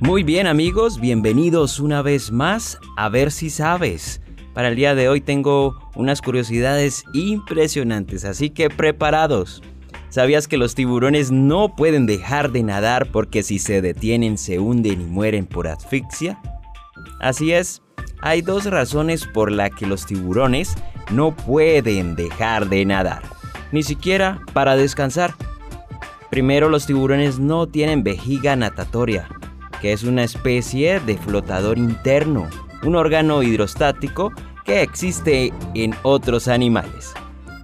Muy bien amigos, bienvenidos una vez más a ver si sabes. Para el día de hoy tengo unas curiosidades impresionantes, así que preparados. ¿Sabías que los tiburones no pueden dejar de nadar porque si se detienen se hunden y mueren por asfixia? Así es, hay dos razones por las que los tiburones no pueden dejar de nadar, ni siquiera para descansar. Primero, los tiburones no tienen vejiga natatoria, que es una especie de flotador interno, un órgano hidrostático que existe en otros animales.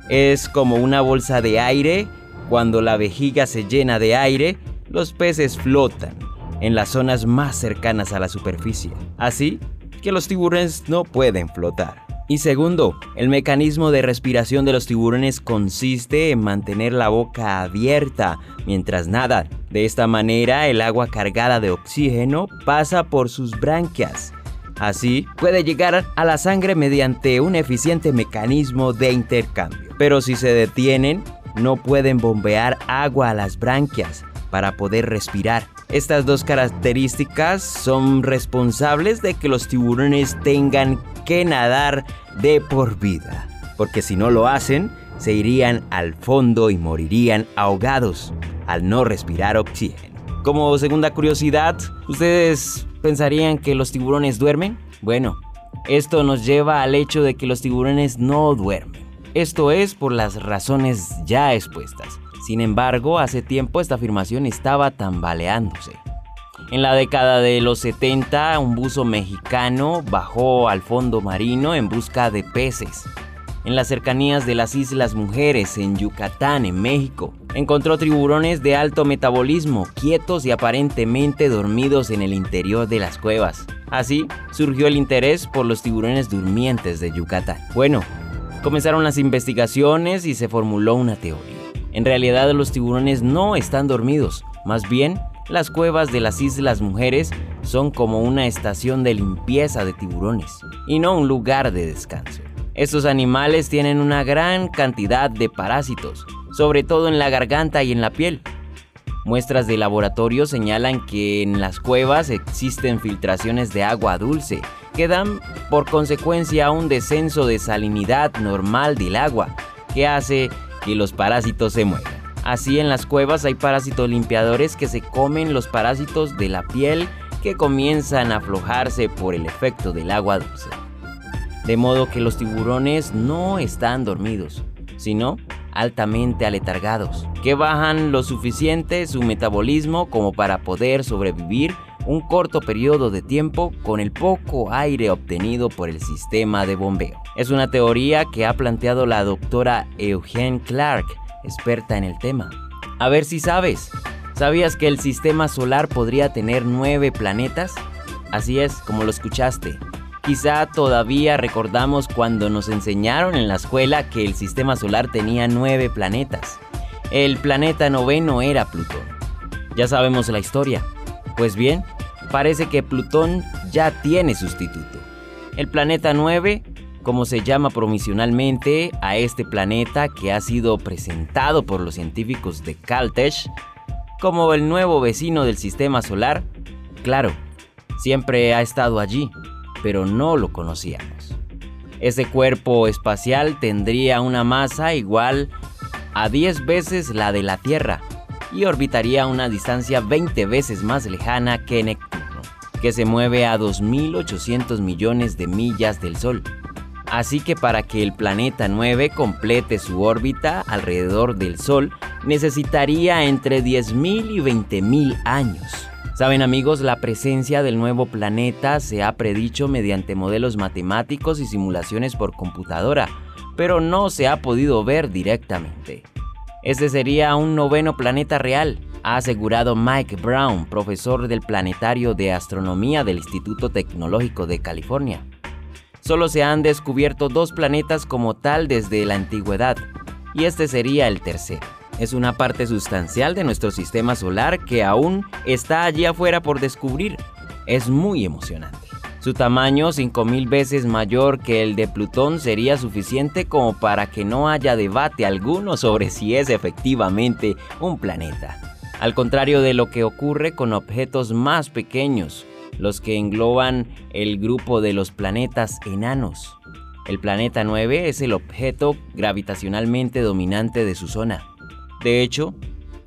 Es como una bolsa de aire, cuando la vejiga se llena de aire, los peces flotan en las zonas más cercanas a la superficie, así que los tiburones no pueden flotar. Y segundo, el mecanismo de respiración de los tiburones consiste en mantener la boca abierta mientras nadan. De esta manera, el agua cargada de oxígeno pasa por sus branquias. Así, puede llegar a la sangre mediante un eficiente mecanismo de intercambio. Pero si se detienen, no pueden bombear agua a las branquias para poder respirar. Estas dos características son responsables de que los tiburones tengan que nadar de por vida, porque si no lo hacen, se irían al fondo y morirían ahogados al no respirar oxígeno. Como segunda curiosidad, ¿ustedes pensarían que los tiburones duermen? Bueno, esto nos lleva al hecho de que los tiburones no duermen. Esto es por las razones ya expuestas. Sin embargo, hace tiempo esta afirmación estaba tambaleándose. En la década de los 70, un buzo mexicano bajó al fondo marino en busca de peces. En las cercanías de las Islas Mujeres, en Yucatán, en México, encontró tiburones de alto metabolismo, quietos y aparentemente dormidos en el interior de las cuevas. Así surgió el interés por los tiburones durmientes de Yucatán. Bueno, comenzaron las investigaciones y se formuló una teoría. En realidad los tiburones no están dormidos, más bien las cuevas de las Islas Mujeres son como una estación de limpieza de tiburones y no un lugar de descanso. Estos animales tienen una gran cantidad de parásitos, sobre todo en la garganta y en la piel. Muestras de laboratorio señalan que en las cuevas existen filtraciones de agua dulce que dan por consecuencia un descenso de salinidad normal del agua, que hace que los parásitos se muevan. Así en las cuevas hay parásitos limpiadores que se comen los parásitos de la piel que comienzan a aflojarse por el efecto del agua dulce. De modo que los tiburones no están dormidos, sino altamente aletargados, que bajan lo suficiente su metabolismo como para poder sobrevivir un corto periodo de tiempo con el poco aire obtenido por el sistema de bombeo. Es una teoría que ha planteado la doctora Eugene Clark, experta en el tema. A ver si sabes, ¿sabías que el sistema solar podría tener nueve planetas? Así es, como lo escuchaste. Quizá todavía recordamos cuando nos enseñaron en la escuela que el sistema solar tenía nueve planetas. El planeta noveno era Plutón. Ya sabemos la historia. Pues bien, parece que Plutón ya tiene sustituto. El planeta 9, como se llama provisionalmente a este planeta que ha sido presentado por los científicos de Caltech como el nuevo vecino del sistema solar, claro, siempre ha estado allí, pero no lo conocíamos. Ese cuerpo espacial tendría una masa igual a 10 veces la de la Tierra y orbitaría a una distancia 20 veces más lejana que Neptuno, que se mueve a 2.800 millones de millas del Sol. Así que para que el planeta 9 complete su órbita alrededor del Sol, necesitaría entre 10.000 y 20.000 años. Saben amigos, la presencia del nuevo planeta se ha predicho mediante modelos matemáticos y simulaciones por computadora, pero no se ha podido ver directamente. Este sería un noveno planeta real, ha asegurado Mike Brown, profesor del Planetario de Astronomía del Instituto Tecnológico de California. Solo se han descubierto dos planetas como tal desde la antigüedad, y este sería el tercero. Es una parte sustancial de nuestro sistema solar que aún está allí afuera por descubrir. Es muy emocionante. Su tamaño, 5.000 veces mayor que el de Plutón, sería suficiente como para que no haya debate alguno sobre si es efectivamente un planeta. Al contrario de lo que ocurre con objetos más pequeños, los que engloban el grupo de los planetas enanos. El planeta 9 es el objeto gravitacionalmente dominante de su zona. De hecho,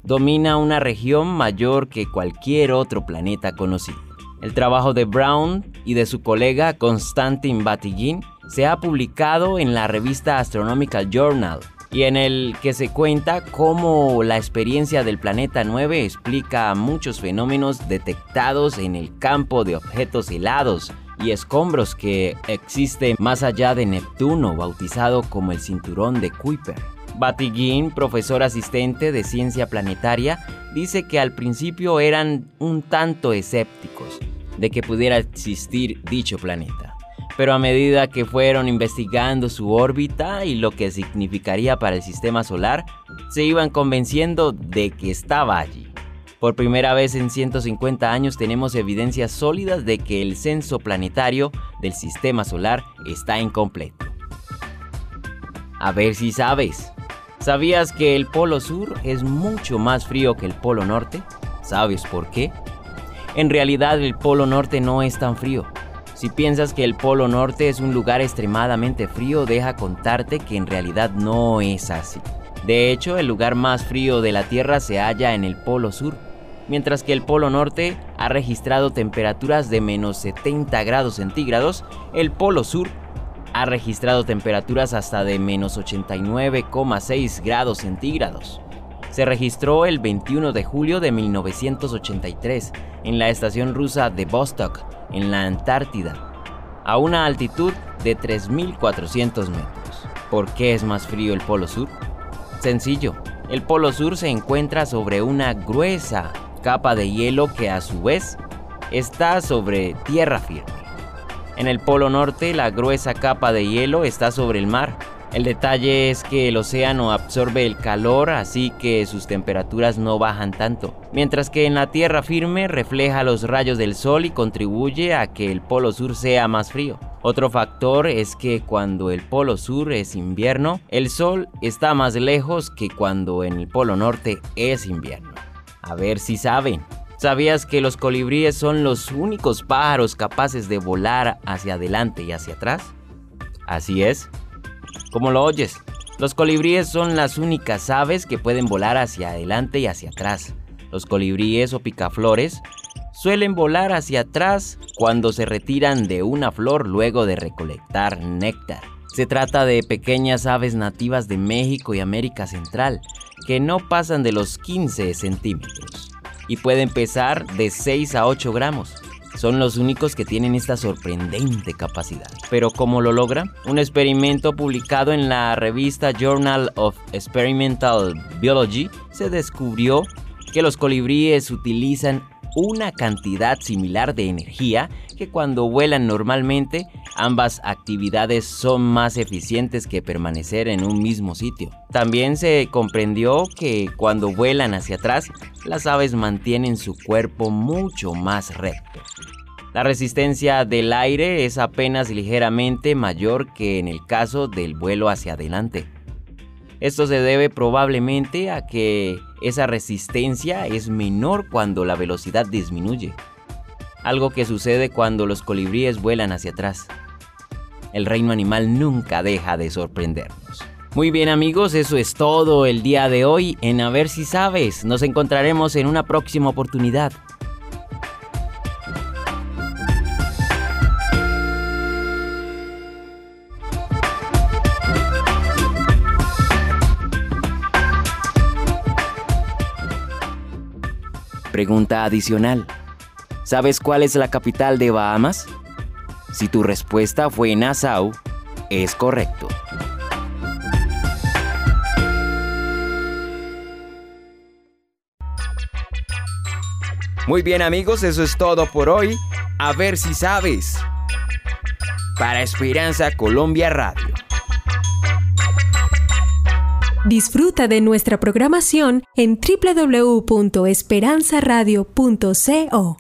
domina una región mayor que cualquier otro planeta conocido. El trabajo de Brown y de su colega Konstantin Batygin se ha publicado en la revista Astronomical Journal y en el que se cuenta cómo la experiencia del planeta 9 explica muchos fenómenos detectados en el campo de objetos helados y escombros que existe más allá de Neptuno, bautizado como el cinturón de Kuiper. Batiguin, profesor asistente de ciencia planetaria, dice que al principio eran un tanto escépticos de que pudiera existir dicho planeta. Pero a medida que fueron investigando su órbita y lo que significaría para el sistema solar, se iban convenciendo de que estaba allí. Por primera vez en 150 años tenemos evidencias sólidas de que el censo planetario del sistema solar está incompleto. A ver si sabes. ¿Sabías que el polo sur es mucho más frío que el polo norte? ¿Sabes por qué? En realidad el polo norte no es tan frío. Si piensas que el polo norte es un lugar extremadamente frío, deja contarte que en realidad no es así. De hecho, el lugar más frío de la Tierra se halla en el polo sur mientras que el Polo Norte ha registrado temperaturas de menos 70 grados centígrados, el Polo Sur ha registrado temperaturas hasta de menos 89,6 grados centígrados. Se registró el 21 de julio de 1983 en la estación rusa de Vostok, en la Antártida, a una altitud de 3.400 metros. ¿Por qué es más frío el Polo Sur? Sencillo, el Polo Sur se encuentra sobre una gruesa capa de hielo que a su vez está sobre tierra firme. En el Polo Norte la gruesa capa de hielo está sobre el mar. El detalle es que el océano absorbe el calor así que sus temperaturas no bajan tanto, mientras que en la tierra firme refleja los rayos del sol y contribuye a que el Polo Sur sea más frío. Otro factor es que cuando el Polo Sur es invierno, el sol está más lejos que cuando en el Polo Norte es invierno. A ver si saben. ¿Sabías que los colibríes son los únicos pájaros capaces de volar hacia adelante y hacia atrás? Así es. Como lo oyes, los colibríes son las únicas aves que pueden volar hacia adelante y hacia atrás. Los colibríes o picaflores suelen volar hacia atrás cuando se retiran de una flor luego de recolectar néctar. Se trata de pequeñas aves nativas de México y América Central, que no pasan de los 15 centímetros y pueden pesar de 6 a 8 gramos. Son los únicos que tienen esta sorprendente capacidad. Pero ¿cómo lo logran? Un experimento publicado en la revista Journal of Experimental Biology se descubrió que los colibríes utilizan una cantidad similar de energía que cuando vuelan normalmente, ambas actividades son más eficientes que permanecer en un mismo sitio. También se comprendió que cuando vuelan hacia atrás, las aves mantienen su cuerpo mucho más recto. La resistencia del aire es apenas ligeramente mayor que en el caso del vuelo hacia adelante. Esto se debe probablemente a que esa resistencia es menor cuando la velocidad disminuye, algo que sucede cuando los colibríes vuelan hacia atrás. El reino animal nunca deja de sorprendernos. Muy bien amigos, eso es todo el día de hoy en A ver si sabes. Nos encontraremos en una próxima oportunidad. Pregunta adicional. ¿Sabes cuál es la capital de Bahamas? Si tu respuesta fue Nassau, es correcto. Muy bien amigos, eso es todo por hoy. A ver si sabes. Para Esperanza Colombia Radio. Disfruta de nuestra programación en www.esperanzaradio.co.